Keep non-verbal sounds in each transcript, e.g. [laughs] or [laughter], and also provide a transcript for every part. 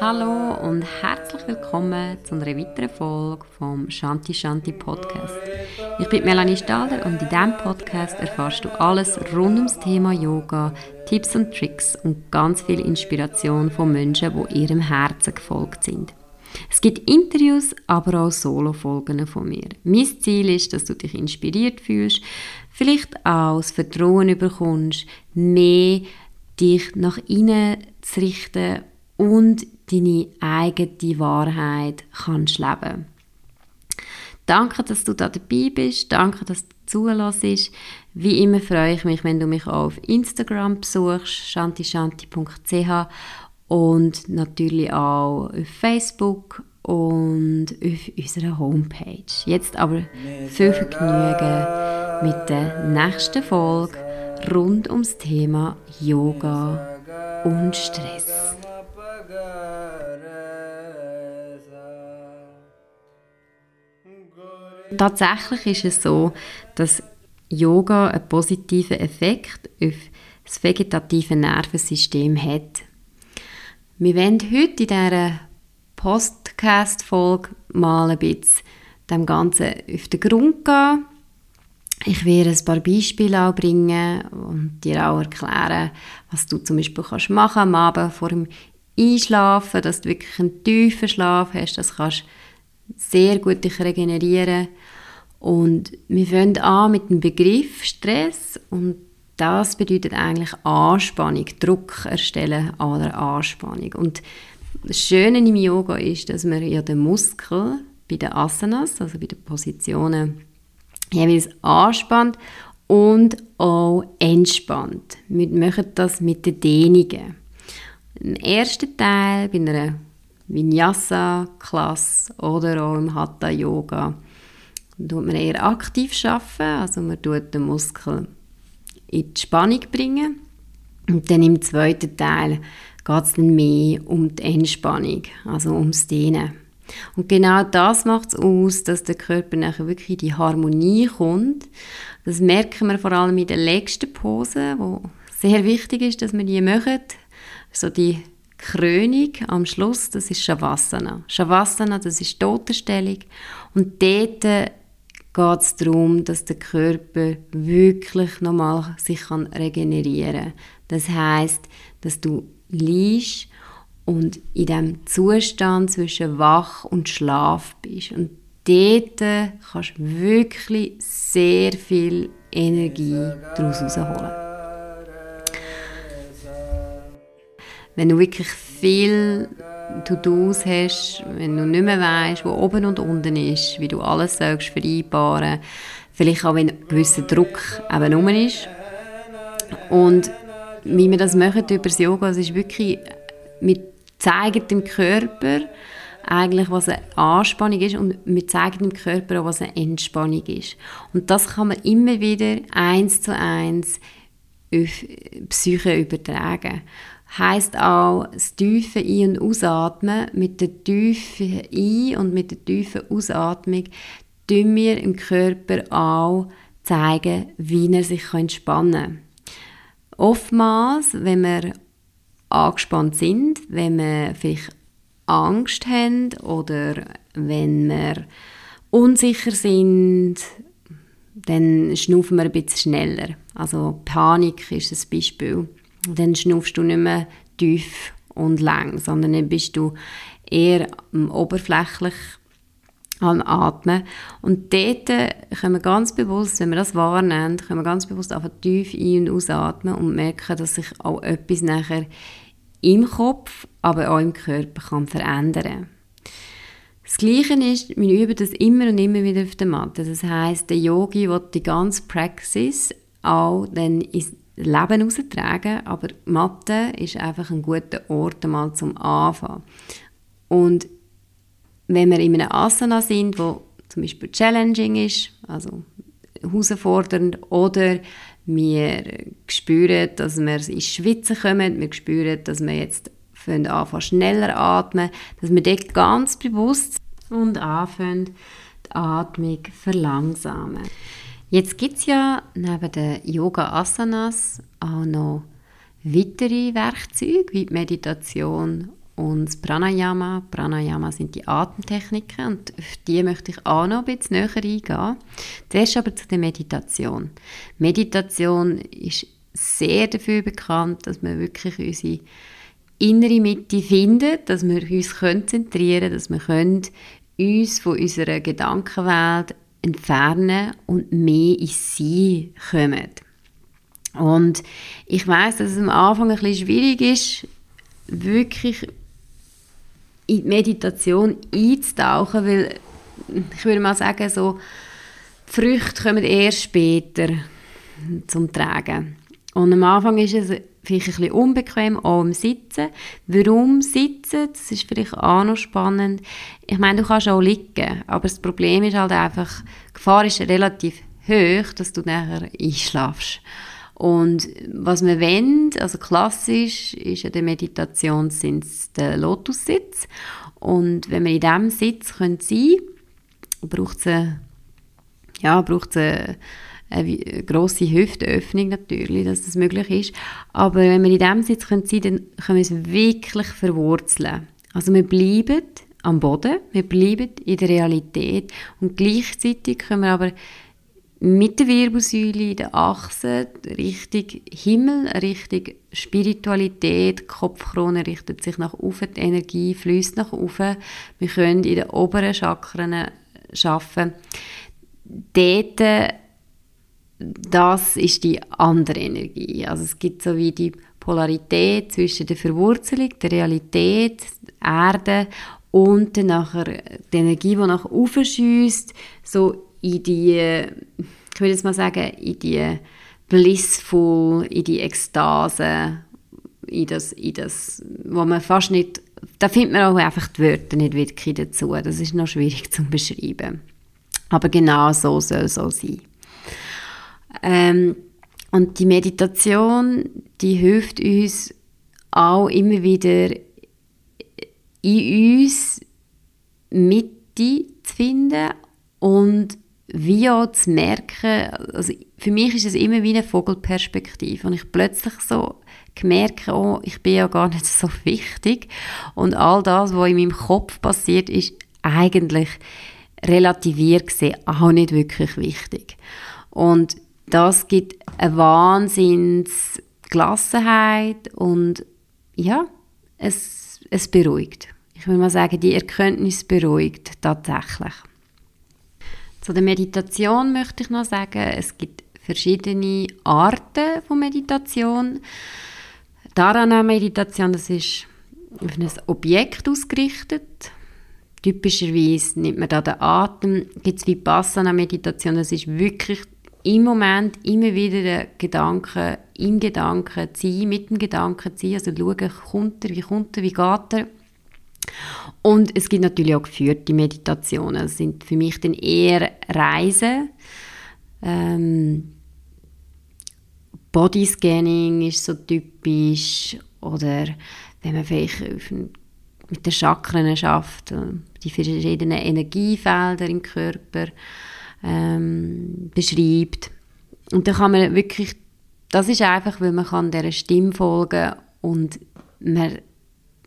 Hallo und herzlich willkommen zu einer weiteren Folge vom Shanti Shanti Podcast. Ich bin Melanie Stalder und in diesem Podcast erfährst du alles rund ums Thema Yoga, Tipps und Tricks und ganz viel Inspiration von Menschen, die ihrem Herzen gefolgt sind. Es gibt Interviews, aber auch Solo-Folgen von mir. Mein Ziel ist, dass du dich inspiriert fühlst, vielleicht auch das Vertrauen bekommst, mehr dich nach innen zu richten und deine eigene Wahrheit kannst leben. Danke, dass du da dabei bist. Danke, dass du zulässt. Wie immer freue ich mich, wenn du mich auch auf Instagram besuchst, shantishanti.ch und natürlich auch auf Facebook und auf unserer Homepage. Jetzt aber viel Vergnügen mit der nächsten Folge rund ums Thema Yoga und Stress. Tatsächlich ist es so, dass Yoga einen positiven Effekt auf das vegetative Nervensystem hat. Wir wollen heute in dieser Podcast-Folge mal ein bisschen dem Ganzen auf den Grund gehen. Ich werde ein paar Beispiele auch bringen und dir auch erklären, was du zum Beispiel kannst machen am Abend vor dem Einschlafen, dass du wirklich einen tiefen Schlaf hast, das kannst sehr gut dich regenerieren. Und wir fangen an mit dem Begriff Stress und das bedeutet eigentlich Anspannung, Druck erstellen an der Anspannung. Und das Schöne im Yoga ist, dass man ja den Muskel bei den Asanas, also bei den Positionen, jeweils anspannt und auch entspannt. Wir machen das mit den Dehnungen. Im ersten Teil bei einer Vinyasa-Klasse oder auch im Hatha-Yoga tut man eher aktiv arbeiten, also man tut den Muskel in die Spannung bringen. Und dann im zweiten Teil geht es dann mehr um die Entspannung, also ums Dehnen. Und genau das macht es aus, dass der Körper nachher wirklich in die Harmonie kommt. Das merken wir vor allem in der letzten Pose, wo sehr wichtig ist, dass wir die machen. So die Krönung am Schluss, das ist Shavasana. Shavasana, das ist Totenstellung. Und dort geht es darum, dass der Körper wirklich nochmal sich kann regenerieren kann. Das heißt, dass du liegst und in dem Zustand zwischen Wach und Schlaf bist. Und dort kannst du wirklich sehr viel Energie daraus herausholen. Wenn du wirklich viel To-Dos hast, wenn du nicht mehr weißt, wo oben und unten ist, wie du alles sollst vereinbaren vielleicht auch wenn ein gewisser Druck eben rum ist. Und wie wir das machen über das Yoga, es ist wirklich, wir zeigen dem Körper eigentlich, was eine Anspannung ist und wir zeigen dem Körper auch, was eine Entspannung ist. Und das kann man immer wieder eins zu eins auf Psyche übertragen heißt auch das tiefe Ein- und Ausatmen. Mit der tiefen Ein- und mit der tiefen Ausatmung tun wir im Körper auch zeigen, wie er sich entspannen kann. Oftmals, wenn wir angespannt sind, wenn wir vielleicht Angst haben oder wenn wir unsicher sind, dann schnaufen wir ein bisschen schneller. Also Panik ist ein Beispiel dann schnaufst du nicht mehr tief und lang, sondern dann bist du eher oberflächlich am Atmen. Und dort können wir ganz bewusst, wenn wir das wahrnehmen, können wir ganz bewusst einfach tief ein- und ausatmen und merken, dass sich auch etwas nachher im Kopf, aber auch im Körper kann verändern. Das Gleiche ist, wir üben das immer und immer wieder auf der Matte. Das heißt, der Yogi will die ganze Praxis auch dann Leben austragen, aber Mathe ist einfach ein guter Ort mal zum Anfangen. Und wenn wir in einem Asana sind, wo zum Beispiel challenging ist, also herausfordernd, oder wir spüren, dass wir ins Schwitzen kommen, wir spüren, dass wir jetzt anfangen schneller atmen, dass wir dort ganz bewusst und anfangen, die Atmung verlangsamen. Jetzt gibt es ja neben den Yoga-Asanas auch noch weitere Werkzeuge wie die Meditation und das Pranayama. Pranayama sind die Atemtechniken und auf die möchte ich auch noch ein bisschen näher eingehen. Zuerst aber zu der Meditation. Meditation ist sehr dafür bekannt, dass wir wirklich unsere innere Mitte finden, dass wir uns konzentrieren können, dass wir uns von unserer Gedankenwelt entfernen und mehr in sie kommen. Und ich weiß, dass es am Anfang ein bisschen schwierig ist, wirklich in die Meditation einzutauchen, weil ich würde mal sagen, so die Früchte kommen erst später zum Tragen. Und am Anfang ist es vielleicht ein bisschen unbequem, auch im Sitzen. Warum sitzen? Das ist vielleicht auch noch spannend. Ich meine, du kannst auch liegen, aber das Problem ist halt einfach, die Gefahr ist relativ hoch, dass du nachher einschlafst. Und was wir wollen, also klassisch ist ja der Meditationssitz der Lotussitz. Und wenn wir in diesem Sitz sein können, braucht es ja, braucht eine, eine grosse Hüftöffnung natürlich, dass das möglich ist. Aber wenn wir in diesem Sitz können sein können, dann können wir es wirklich verwurzeln. Also wir bleiben am Boden, wir bleiben in der Realität und gleichzeitig können wir aber mit der Wirbelsäule, der Achse, Richtung Himmel, Richtung Spiritualität, Kopfkrone richtet sich nach oben, die Energie fließt nach oben. Wir können in den oberen Chakren arbeiten. Dort, das ist die andere Energie. Also es gibt so wie die Polarität zwischen der Verwurzelung, der Realität, der Erde und dann nachher die Energie, die nach oben schießt, so in die, ich würde jetzt mal sagen, in die blissful, in die Ekstase, in das, in das, wo man fast nicht, da findet man auch einfach die Wörter nicht wirklich dazu. Das ist noch schwierig [laughs] zu beschreiben. Aber genau so soll es auch sein. Ähm, und die Meditation, die hilft uns auch immer wieder in uns Mitte zu finden und wie auch zu merken, also für mich ist es immer wie eine Vogelperspektive und ich plötzlich so gemerkt, oh, ich bin ja gar nicht so wichtig und all das, was in meinem Kopf passiert, ist eigentlich relativiert gesehen auch nicht wirklich wichtig. Und das gibt eine Wahnsinns Gelassenheit und ja, es, es beruhigt. Ich würde mal sagen, die Erkenntnis beruhigt tatsächlich. Zu der Meditation möchte ich noch sagen, es gibt verschiedene Arten von Meditation. Dharana-Meditation, das ist auf ein Objekt ausgerichtet. Typischerweise nimmt man da den Atem. Gibt es Vipassana-Meditation, das ist wirklich im Moment immer wieder der Gedanke, im Gedanken sein, mit dem Gedanken sein, also schauen, kommt er, wie kommt er, wie geht er. Und es gibt natürlich auch geführte Meditationen. Das sind für mich dann eher Reisen. Ähm, Bodyscanning ist so typisch. Oder wenn man vielleicht mit den Chakren äh, die verschiedenen Energiefelder im Körper ähm, beschreibt. Und da kann man wirklich, das ist einfach, weil man kann dieser Stimme folgen und man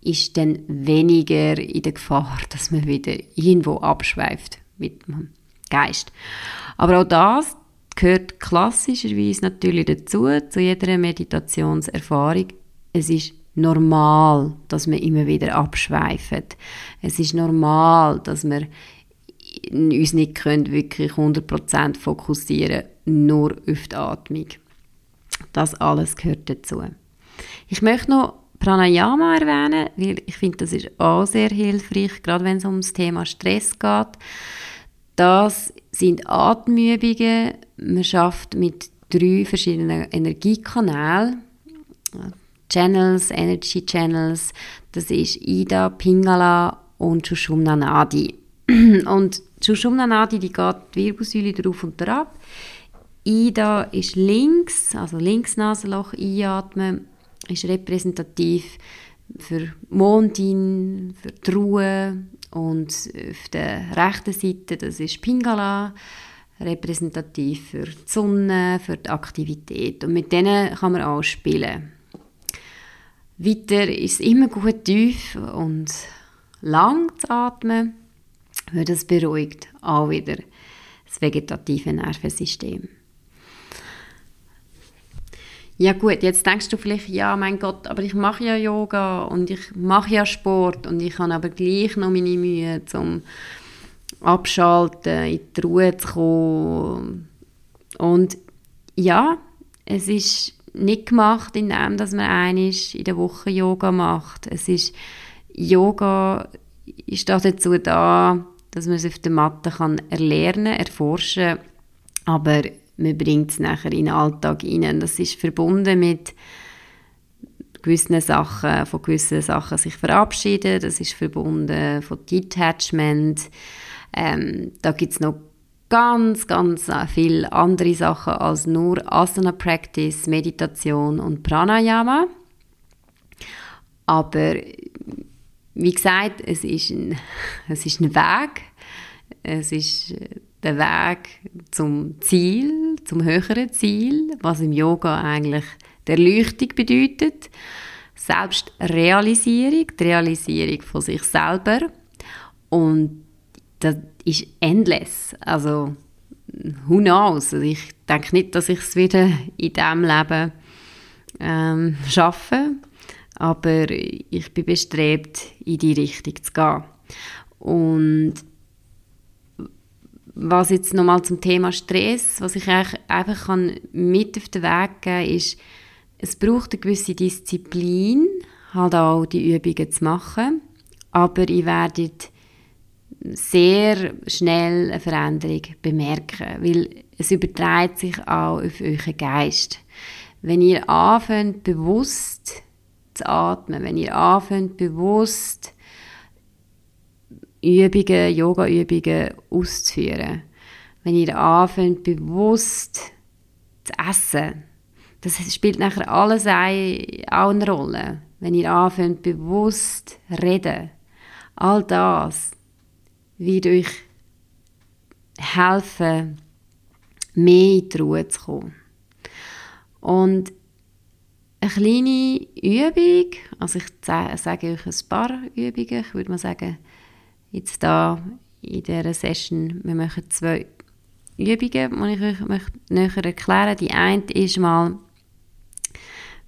ist dann weniger in der Gefahr, dass man wieder irgendwo abschweift mit dem Geist. Aber auch das gehört klassischerweise natürlich dazu, zu jeder Meditationserfahrung. Es ist normal, dass wir immer wieder abschweifen. Es ist normal, dass wir uns nicht können wirklich 100% fokussieren nur auf die Atmung. Das alles gehört dazu. Ich möchte noch Pranayama erwähnen, weil ich finde, das ist auch sehr hilfreich, gerade wenn es um das Thema Stress geht. Das sind Atemübungen. Man schafft mit drei verschiedenen Energiekanälen. Channels, Energy Channels. Das ist Ida, Pingala und Sushumna Nadi. [clears throat] Und Sushumna Nadi, die geht die Wirbelsäule drauf und drauf. Ida ist links, also links Nasenloch einatmen ist repräsentativ für Mondin, für die Ruhe Und auf der rechten Seite, das ist Pingala, repräsentativ für die Sonne, für die Aktivität. Und mit denen kann man auch spielen. Weiter ist es immer gut tief und lang zu atmen, weil das beruhigt auch wieder das vegetative Nervensystem. Ja gut, jetzt denkst du vielleicht, ja mein Gott, aber ich mache ja Yoga und ich mache ja Sport und ich habe aber gleich noch meine Mühe zum Abschalten, in die Ruhe zu kommen. Und ja, es ist nicht gemacht, indem dass man einisch in der Woche Yoga macht. Es ist Yoga ist dazu da, dass man es auf der Matte kann erlernen, erforschen, aber man bringt es nachher in den Alltag hinein. Das ist verbunden mit gewissen Sachen, von gewissen Sachen sich verabschieden, das ist verbunden von Detachment. Ähm, da gibt es noch ganz, ganz viele andere Sachen als nur Asana Practice, Meditation und Pranayama. Aber wie gesagt, es ist ein, [laughs] es ist ein Weg. Es ist der Weg zum Ziel, zum höheren Ziel, was im Yoga eigentlich der Erleuchtung bedeutet. Selbstrealisierung, die Realisierung von sich selber. Und das ist endless. Also, who knows? Also ich denke nicht, dass ich es wieder in diesem Leben ähm, schaffe, aber ich bin bestrebt, in die Richtung zu gehen. Und was jetzt nochmal zum Thema Stress, was ich einfach kann mit auf den Weg geben kann, ist, es braucht eine gewisse Disziplin, halt auch die Übungen zu machen, aber ihr werdet sehr schnell eine Veränderung bemerken, weil es überträgt sich auch auf euren Geist. Wenn ihr anfängt, bewusst zu atmen, wenn ihr anfängt, bewusst Übungen, Yoga-Übungen auszuführen. Wenn ihr anfängt, bewusst zu essen, das spielt nachher alles auch eine Rolle. Wenn ihr anfängt, bewusst zu reden, all das wird euch helfen, mehr in die Ruhe zu kommen. Und eine kleine Übung, also ich sage euch ein paar Übungen, ich würde mal sagen, jetzt da in dieser Session, wir machen zwei Übungen, die ich euch möchte näher erklären. Die eine ist mal,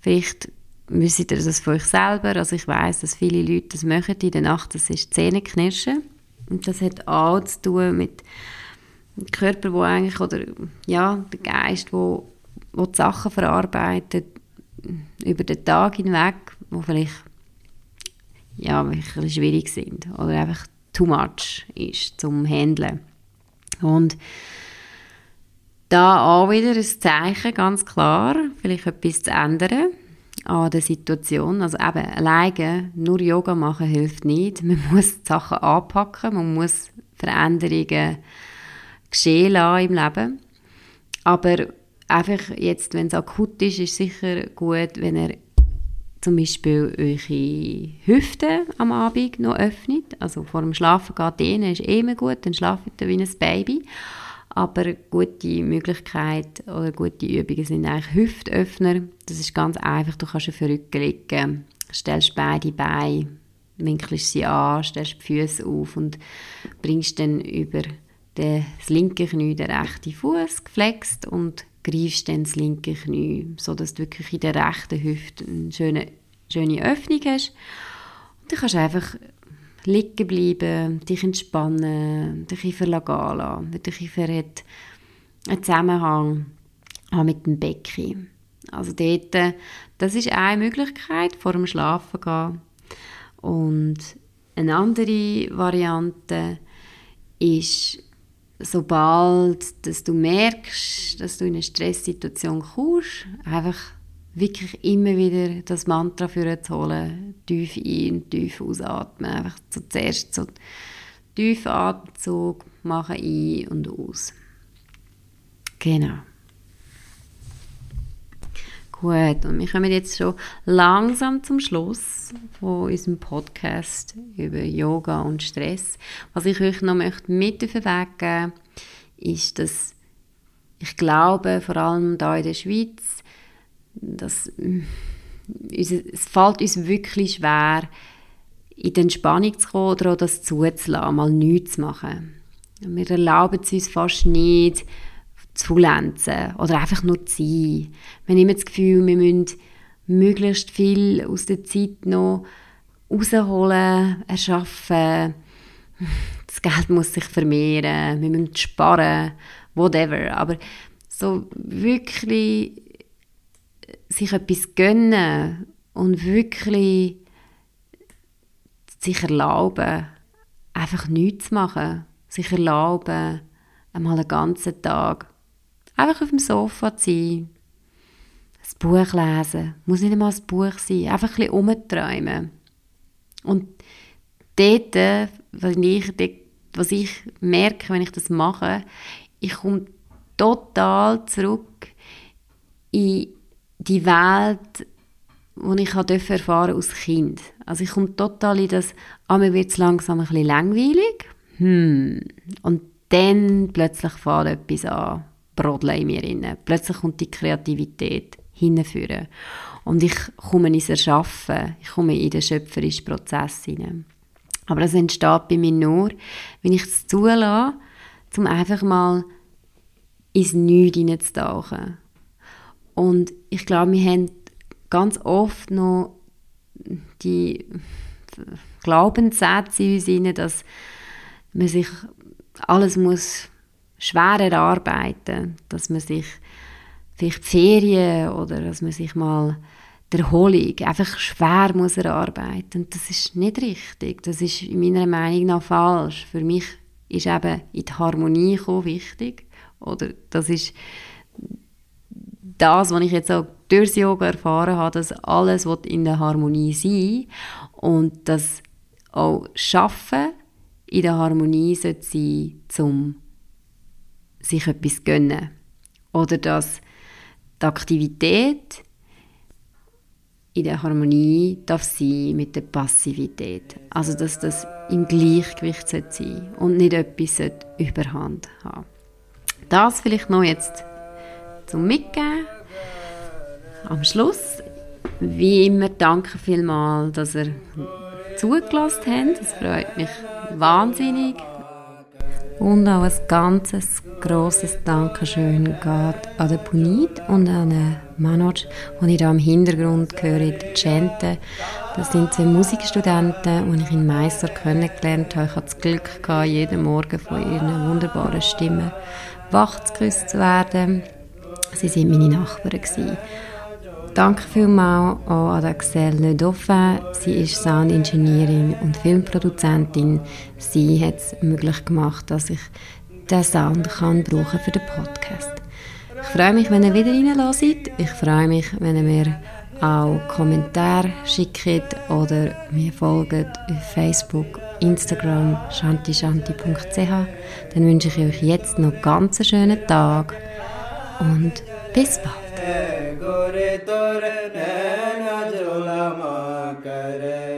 vielleicht wisst ihr das von euch selber, also ich weiß, dass viele Leute das machen in der Nacht, das ist Zähneknirschen. Und das hat auch zu tun mit dem Körper, wo eigentlich, oder ja, der Geist, wo, wo die Sachen verarbeitet über den Tag hinweg, wo vielleicht ja, wirklich schwierig sind oder einfach too much ist zum Handeln. Und da auch wieder ein Zeichen, ganz klar, vielleicht etwas zu ändern an der Situation. Also eben, alleine nur Yoga machen hilft nicht. Man [laughs] muss die Sachen anpacken, man muss Veränderungen geschehen lassen im Leben. Aber einfach jetzt, wenn es akut ist, ist sicher gut, wenn ihr zum Beispiel eure Hüfte am Abend noch öffnet. Also vor dem Schlafen geht dehnen, ist eh immer gut, dann schlaft ihr wie ein Baby. Aber gute Möglichkeit oder gute Übungen sind eigentlich Hüftöffner. Das ist ganz einfach. Du kannst auf den Rücken liegen, stellst beide Beine, winkelst sie an, stellst die Füße auf und bringst dann über das linke Knie den rechten Fuß geflext und greifst dann das linke Knie, sodass du wirklich in der rechten Hüfte eine schöne, schöne Öffnung hast. Und dann kannst du einfach liegen bleiben, dich entspannen, dich einfach gehen lassen, dich einfach einen Zusammenhang mit dem Becken. Also dort, das ist eine Möglichkeit, vor dem Schlafen gehen. Und eine andere Variante ist sobald dass du merkst, dass du in eine Stresssituation kommst, einfach wirklich immer wieder das Mantra für zu holen, tief ein und tief ausatmen. Einfach zuerst so tief Atemzug machen, ein und aus. Genau. Gut, und wir kommen jetzt schon langsam zum Schluss von unserem Podcast über Yoga und Stress. Was ich euch noch möchte mit auf den Weg geben ist, dass ich glaube, vor allem hier in der Schweiz, dass mm, es fällt uns wirklich schwer, in die Entspannung zu kommen oder auch das zuzulassen, mal nichts zu machen. Wir erlauben es uns fast nicht, zu faulenzen oder einfach nur zu sein. Wir haben das Gefühl, wir müssen möglichst viel aus der Zeit noch rausholen, erschaffen. Das Geld muss sich vermehren, wir müssen sparen, whatever. Aber so wirklich sich etwas gönnen und wirklich sich erlauben, einfach nichts zu machen, sich erlauben, einmal einen ganzen Tag einfach auf dem Sofa zu sein, ein Buch lesen, muss nicht einmal ein Buch sein, einfach ein bisschen umträumen. Und dort, was ich, was ich merke, wenn ich das mache, ich komme total zurück in die Welt, die ich erfahren als Kind. Also ich komme total in das, ah, mir wird es langsam ein bisschen langweilig. Hm. Und dann plötzlich fängt etwas an, brodeln in mir rein. Plötzlich kommt die Kreativität hinführen. Und ich komme ins Erschaffen, ich komme in den schöpferischen Prozess hinein. Aber das entsteht bei mir nur, wenn ich es zulasse, um einfach mal ins Nichts hineinzutauchen. Und ich glaube, wir haben ganz oft noch die Glaubenssätze in uns dass man sich alles muss schwer erarbeiten, dass man sich vielleicht Ferien oder dass man sich mal die Erholung einfach schwer muss erarbeiten. Und das ist nicht richtig. Das ist in meiner Meinung nach falsch. Für mich ist eben in die Harmonie kommen wichtig. Oder das ist das, was ich jetzt auch durchs Yoga erfahren habe, dass alles in der Harmonie sein und das auch Schaffen in der Harmonie sein sollte zum sich etwas gönnen. Oder dass die Aktivität in der Harmonie darf sein mit der Passivität. Also dass das im Gleichgewicht sein sollte und nicht etwas überhand haben. Das vielleicht noch jetzt zum Mitgeben. Am Schluss, wie immer, danke vielmals, dass ihr zugelassen habt. Das freut mich wahnsinnig. Und auch ein ganzes grosses Dankeschön geht an den Punit und an den Manoj, den ich hier im Hintergrund höre, Gente. Das sind zwei Musikstudenten, die ich in Meister kennengelernt habe. Ich hatte das Glück, gehabt, jeden Morgen von ihren wunderbaren Stimmen wach zu werden. Sie waren meine Nachbarn. Gewesen. Danke vielmals auch an Axel Le Dauphin. Sie ist Soundingenieurin und Filmproduzentin. Sie hat es möglich gemacht, dass ich diesen Sound kann brauchen für den Podcast. Ich freue mich, wenn ihr wieder reinlässt. Ich freue mich, wenn ihr mir auch Kommentare schickt oder mir folgt auf Facebook, Instagram, shantishanti.ch. Dann wünsche ich euch jetzt noch ganz einen schönen Tag und bis bald. गोरे तोरे नैना झोला माँ करे